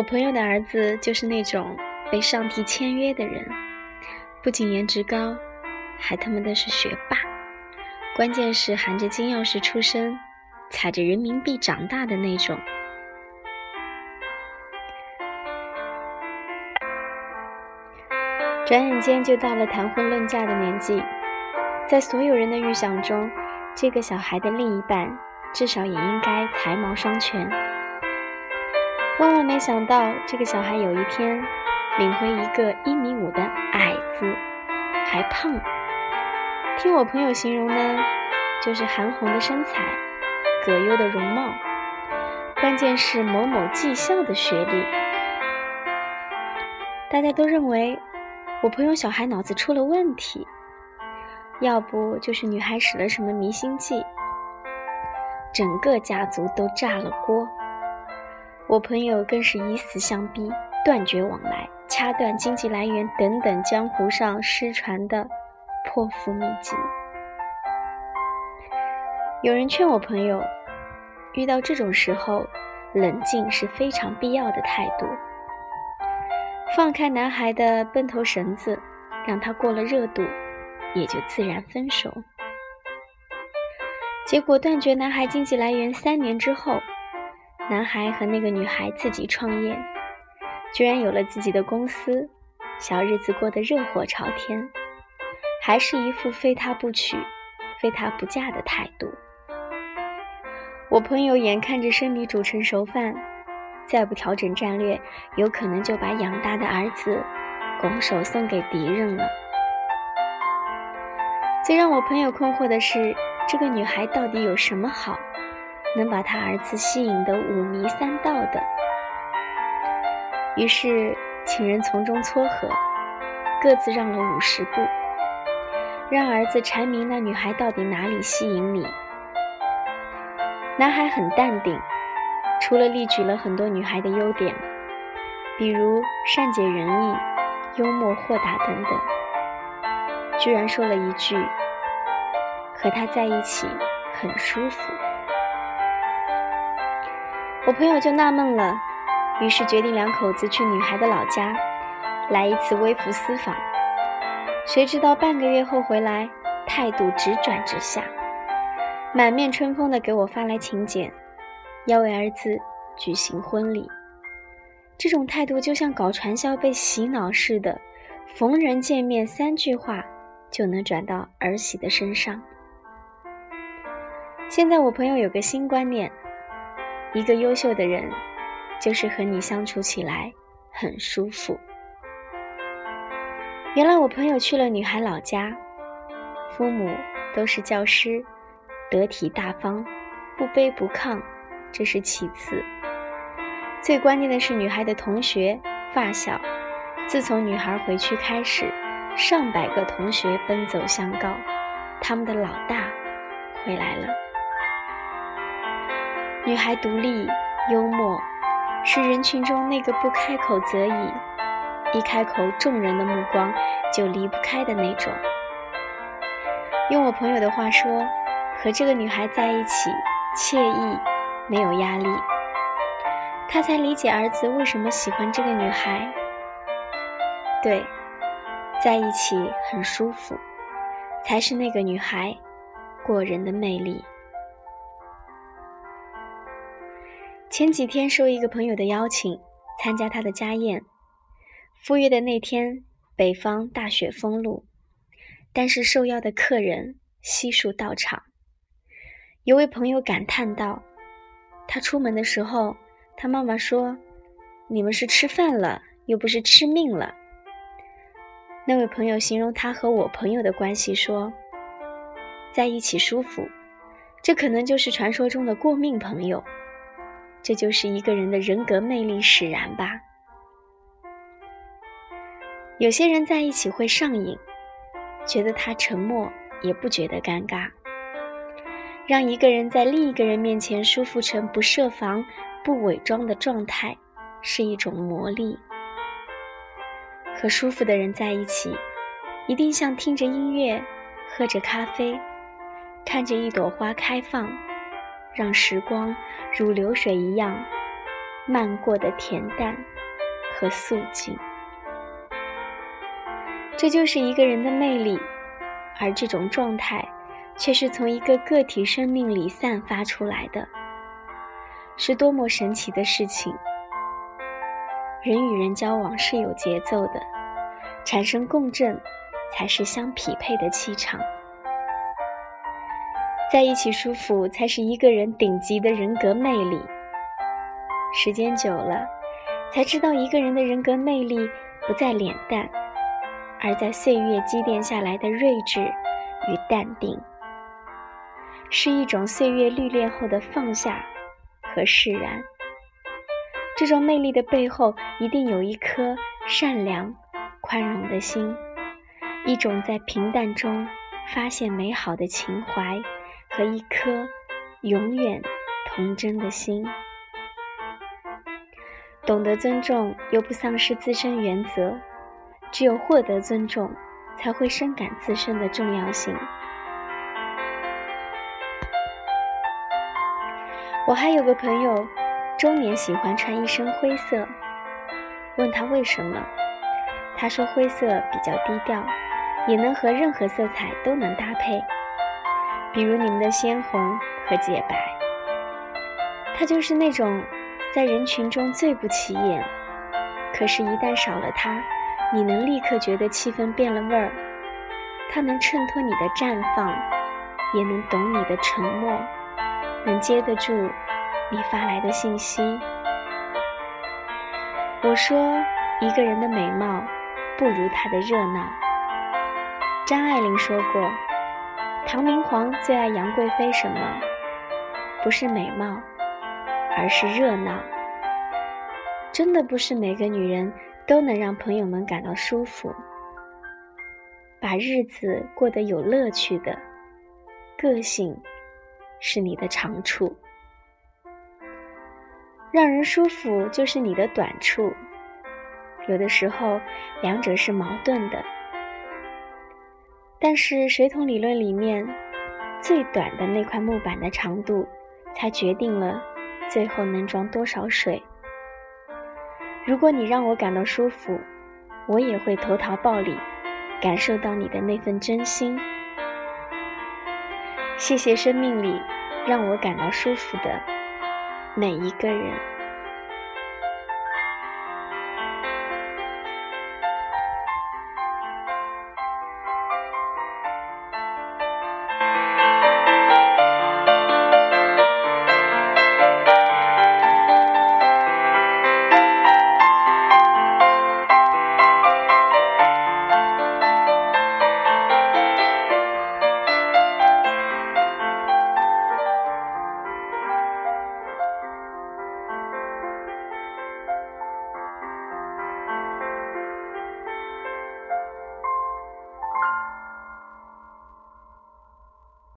我朋友的儿子就是那种被上帝签约的人，不仅颜值高，还他妈的是学霸，关键是含着金钥匙出生，踩着人民币长大的那种。转眼间就到了谈婚论嫁的年纪，在所有人的预想中，这个小孩的另一半至少也应该才貌双全。万万没想到，这个小孩有一天领回一个一米五的矮子，还胖。听我朋友形容呢，就是韩红的身材，葛优的容貌，关键是某某技校的学历。大家都认为。我朋友小孩脑子出了问题，要不就是女孩使了什么迷心计，整个家族都炸了锅。我朋友更是以死相逼，断绝往来，掐断经济来源等等江湖上失传的破釜秘籍。有人劝我朋友，遇到这种时候，冷静是非常必要的态度。放开男孩的奔头绳子，让他过了热度，也就自然分手。结果断绝男孩经济来源三年之后，男孩和那个女孩自己创业，居然有了自己的公司，小日子过得热火朝天，还是一副非他不娶、非他不嫁的态度。我朋友眼看着生米煮成熟饭。再不调整战略，有可能就把养大的儿子拱手送给敌人了。最让我朋友困惑的是，这个女孩到底有什么好，能把他儿子吸引得五迷三道的？于是请人从中撮合，各自让了五十步，让儿子阐明那女孩到底哪里吸引你。男孩很淡定。除了例举了很多女孩的优点，比如善解人意、幽默豁达等等，居然说了一句：“和他在一起很舒服。”我朋友就纳闷了，于是决定两口子去女孩的老家来一次微服私访。谁知道半个月后回来，态度直转直下，满面春风的给我发来请柬。要为儿子举行婚礼，这种态度就像搞传销被洗脑似的，逢人见面三句话就能转到儿媳的身上。现在我朋友有个新观念，一个优秀的人就是和你相处起来很舒服。原来我朋友去了女孩老家，父母都是教师，得体大方，不卑不亢。这是其次，最关键的是女孩的同学发小。自从女孩回去开始，上百个同学奔走相告，他们的老大回来了。女孩独立幽默，是人群中那个不开口则已，一开口众人的目光就离不开的那种。用我朋友的话说，和这个女孩在一起惬意。没有压力，他才理解儿子为什么喜欢这个女孩。对，在一起很舒服，才是那个女孩过人的魅力。前几天受一个朋友的邀请，参加他的家宴。赴约的那天，北方大雪封路，但是受邀的客人悉数到场。有位朋友感叹道。他出门的时候，他妈妈说：“你们是吃饭了，又不是吃命了。”那位朋友形容他和我朋友的关系说：“在一起舒服，这可能就是传说中的过命朋友。这就是一个人的人格魅力使然吧。”有些人在一起会上瘾，觉得他沉默也不觉得尴尬。让一个人在另一个人面前舒服成不设防、不伪装的状态，是一种魔力。和舒服的人在一起，一定像听着音乐、喝着咖啡、看着一朵花开放，让时光如流水一样漫过的恬淡和素净。这就是一个人的魅力，而这种状态，却是从一个个体生命里散发出来的，是多么神奇的事情！人与人交往是有节奏的，产生共振，才是相匹配的气场。在一起舒服，才是一个人顶级的人格魅力。时间久了，才知道一个人的人格魅力不在脸蛋。而在岁月积淀下来的睿智与淡定，是一种岁月历练后的放下和释然。这种魅力的背后，一定有一颗善良、宽容的心，一种在平淡中发现美好的情怀和一颗永远童真的心。懂得尊重，又不丧失自身原则。只有获得尊重，才会深感自身的重要性。我还有个朋友，中年喜欢穿一身灰色，问他为什么，他说灰色比较低调，也能和任何色彩都能搭配，比如你们的鲜红和洁白。他就是那种在人群中最不起眼，可是，一旦少了他。你能立刻觉得气氛变了味儿，它能衬托你的绽放，也能懂你的沉默，能接得住你发来的信息。我说，一个人的美貌不如他的热闹。张爱玲说过，唐明皇最爱杨贵妃什么？不是美貌，而是热闹。真的不是每个女人。都能让朋友们感到舒服，把日子过得有乐趣的个性，是你的长处。让人舒服就是你的短处，有的时候两者是矛盾的。但是水桶理论里面，最短的那块木板的长度，才决定了最后能装多少水。如果你让我感到舒服，我也会投桃报李，感受到你的那份真心。谢谢生命里让我感到舒服的每一个人。